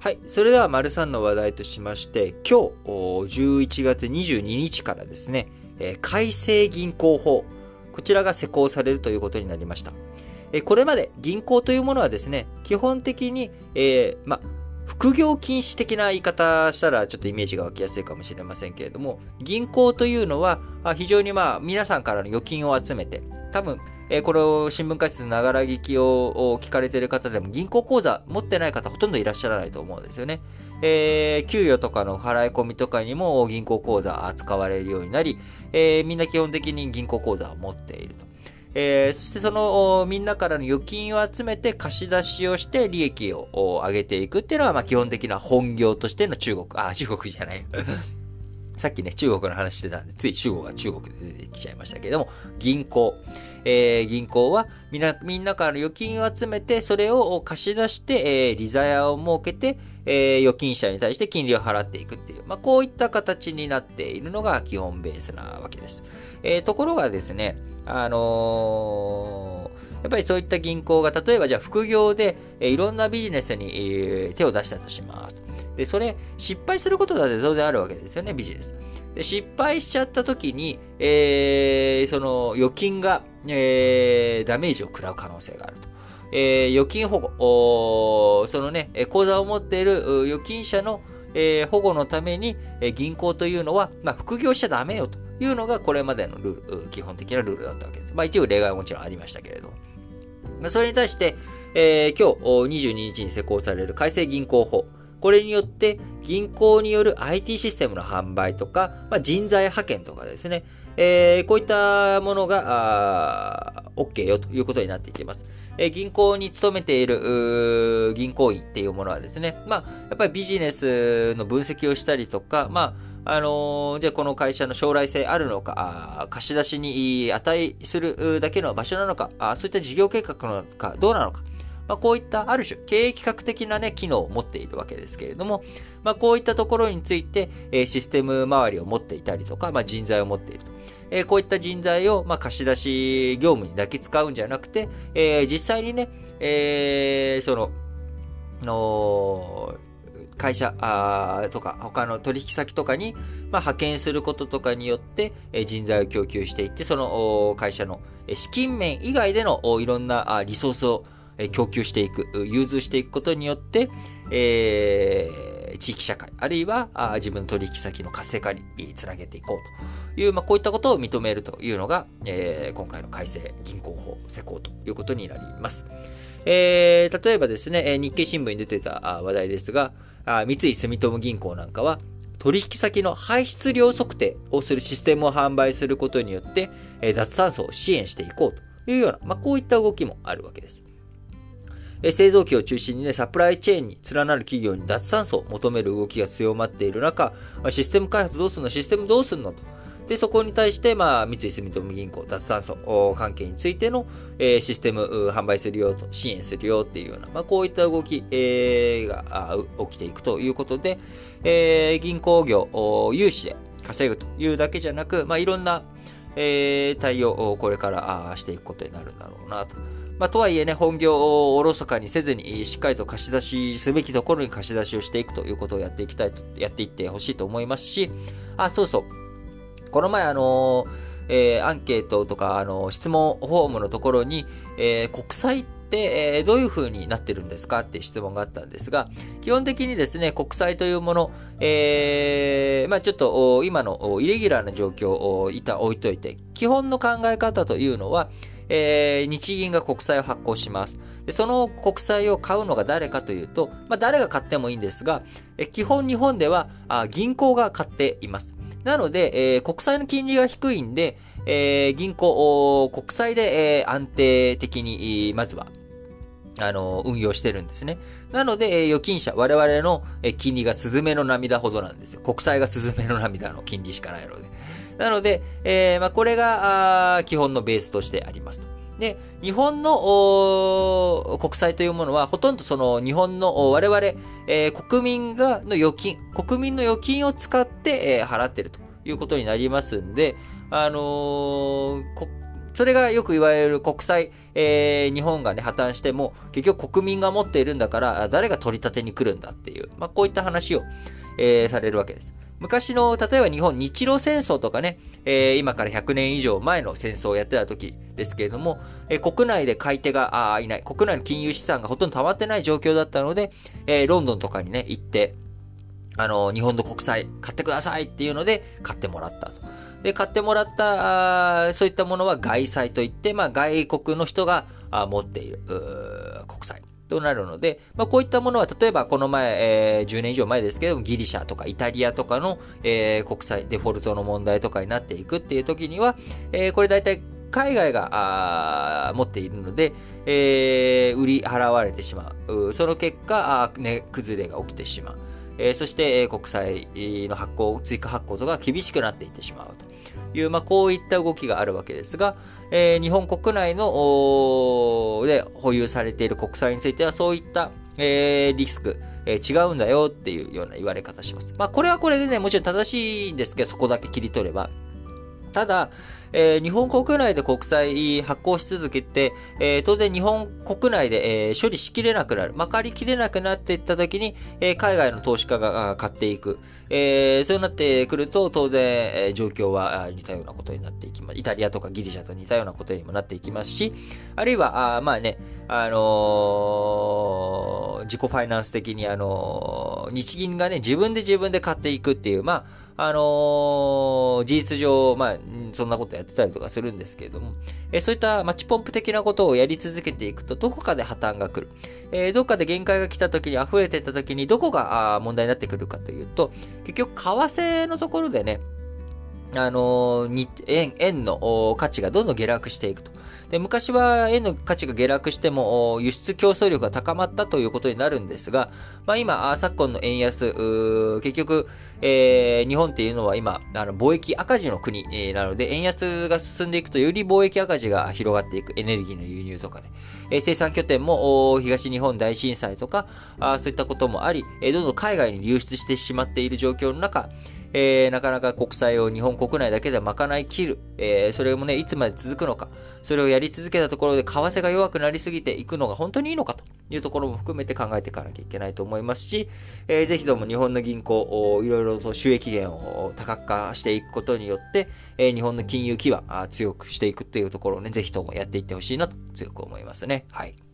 はい。それでは、丸三の話題としまして、今日、11月22日からですね、改正銀行法、こちらが施行されるということになりました。これまで銀行というものはですね、基本的に、えー、ま、副業禁止的な言い方したらちょっとイメージが湧きやすいかもしれませんけれども、銀行というのは非常にまあ皆さんからの預金を集めて、多分、えこれを新聞解説ながら聞きを聞かれている方でも銀行口座持ってない方ほとんどいらっしゃらないと思うんですよね。えー、給与とかの払い込みとかにも銀行口座扱われるようになり、えー、みんな基本的に銀行口座を持っていると。えー、そしてそのみんなからの預金を集めて貸し出しをして利益を上げていくっていうのは、まあ基本的な本業としての中国、あ、中国じゃない。さっきね、中国の話してたんで、つい中国が中国で出てきちゃいましたけれども、銀行。えー、銀行はみんな、みんなから預金を集めて、それを貸し出して、えー、利ザヤを設けて、えー、預金者に対して金利を払っていくっていう、まあ、こういった形になっているのが基本ベースなわけです。えー、ところがですね、あのー、やっぱりそういった銀行が、例えばじゃあ副業で、えー、いろんなビジネスに、えー、手を出したとします。で、それ、失敗することだって当然あるわけですよね、ビジネス。で失敗しちゃった時に、えー、その預金が、えー、ダメージを食らう可能性があると。えー、預金保護、そのね、口座を持っている預金者の、えー、保護のために、えー、銀行というのは、まあ、副業しちゃダメよというのがこれまでのルール、基本的なルールだったわけです。まあ一部例外はもちろんありましたけれど。まあ、それに対して、えー、今日22日に施行される改正銀行法。これによって、銀行による IT システムの販売とか、まあ、人材派遣とかですね、えー、こういったものが、OK よということになっていきます。えー、銀行に勤めている、銀行員っていうものはですね、まあ、やっぱりビジネスの分析をしたりとか、まあ、あのー、じゃあこの会社の将来性あるのか、貸し出しに値するだけの場所なのか、そういった事業計画なのか、どうなのか、まあ、こういったある種経営企画的なね、機能を持っているわけですけれども、まあ、こういったところについて、えシステム周りを持っていたりとか、まあ、人材を持っていると。えこういった人材を、ま、貸し出し業務にだけ使うんじゃなくて、え実際にね、えー、その、の、会社あとか他の取引先とかに、まあ、派遣することとかによって、え人材を供給していって、その会社の資金面以外でのいろんなリソースを供給していく、融通していくことによって、えー、地域社会、あるいは自分の取引先の活性化につなげていこうという、まあ、こういったことを認めるというのが、えー、今回の改正銀行法施行ということになります。えー、例えばですね、日経新聞に出てた話題ですが、三井住友銀行なんかは、取引先の排出量測定をするシステムを販売することによって、脱炭素を支援していこうというような、まあ、こういった動きもあるわけです。製造機を中心にね、サプライチェーンに連なる企業に脱炭素を求める動きが強まっている中、システム開発どうすんの？システムどうすんのと。で、そこに対して、まあ、三井住友銀行、脱炭素関係についての、えー、システム販売するよと、支援するよっていうような、まあ、こういった動き、えー、が起きていくということで、えー、銀行業、融資で稼ぐというだけじゃなく、まあ、いろんな、えー、対応をこれからしていくことになるんだろうなと。まあ、とはいえね、本業をおろそかにせずに、しっかりと貸し出しすべきところに貸し出しをしていくということをやっていきたいと、やっていってほしいと思いますし、あ、そうそう。この前あのえー、アンケートとか、あの質問フォームのところに、えー、国際、えー、どういう風になってるんですかって質問があったんですが、基本的にですね、国債というもの、えー、まあちょっと今のイレギュラーな状況をいた置いといて、基本の考え方というのは、えー、日銀が国債を発行します。で、その国債を買うのが誰かというと、まあ、誰が買ってもいいんですが、え基本日本ではあ銀行が買っています。なので、えー、国債の金利が低いんで、えー、銀行、国債で、えー、安定的に、まずは、あの、運用してるんですね。なので、え預金者、我々の、え金利がスズメの涙ほどなんですよ。国債がスズメの涙の金利しかないので。なので、えー、まあ、これが、基本のベースとしてありますと。で、日本の国債というものは、ほとんどその日本の我々、えー、国民がの預金、国民の預金を使って、えー、払ってるということになりますんで、あのー、それがよく言われる国債、えー、日本がね、破綻しても、結局国民が持っているんだから、誰が取り立てに来るんだっていう、まあ、こういった話を、えー、されるわけです。昔の、例えば日本日露戦争とかね、えー、今から100年以上前の戦争をやってた時ですけれども、えー、国内で買い手があいない、国内の金融資産がほとんど溜まってない状況だったので、えー、ロンドンとかにね、行って、あの、日本の国債買ってくださいっていうので買ってもらったと。で、買ってもらった、あそういったものは外債といって、まあ外国の人が持っている国債。となるので、まあ、こういったものは、例えばこの前、えー、10年以上前ですけども、ギリシャとかイタリアとかの、えー、国際デフォルトの問題とかになっていくっていう時には、えー、これ大体海外が持っているので、えー、売り払われてしまう。その結果、あ値、ね、崩れが起きてしまう。えー、そして、え、国債の発行、追加発行とか厳しくなっていってしまうと。いう、まあ、こういった動きがあるわけですが、えー、日本国内の、で保有されている国債については、そういった、えー、リスク、えー、違うんだよっていうような言われ方します。まあ、これはこれでね、もちろん正しいんですけど、そこだけ切り取れば。ただ、えー、日本国内で国債発行し続けて、えー、当然日本国内で、えー、処理しきれなくなる。まかりきれなくなっていった時に、え海外の投資家が買っていく。えそうなってくると、当然、え状況は似たようなことになっていきます。イタリアとかギリシャと似たようなことにもなっていきますし、あるいは、あまあね、あの自己ファイナンス的に、あの日銀がね、自分で自分で買っていくっていう、まあ、あのー、事実上、まあ、そんなことやってたりとかするんですけれども、えー、そういったマッチポンプ的なことをやり続けていくと、どこかで破綻が来る。えー、どこかで限界が来た時に溢れてた時に、どこが問題になってくるかというと、結局、為替のところでね、あのー、円、円の価値がどんどん下落していくと。で、昔は円の価値が下落しても、輸出競争力が高まったということになるんですが、まあ今、昨今の円安、結局、えー、日本っていうのは今、あの、貿易赤字の国、なので、円安が進んでいくと、より貿易赤字が広がっていく、エネルギーの輸入とかで。えー、生産拠点も、東日本大震災とか、あそういったこともあり、どんどん海外に流出してしまっている状況の中、えー、なかなか国債を日本国内だけで賄い切る。えー、それもね、いつまで続くのか。それをやり続けたところで為替が弱くなりすぎていくのが本当にいいのかというところも含めて考えていかなきゃいけないと思いますし、えー、ぜひとも日本の銀行、いろいろと収益源を多角化していくことによって、えー、日本の金融基盤強くしていくっていうところをね、ぜひともやっていってほしいなと強く思いますね。はい。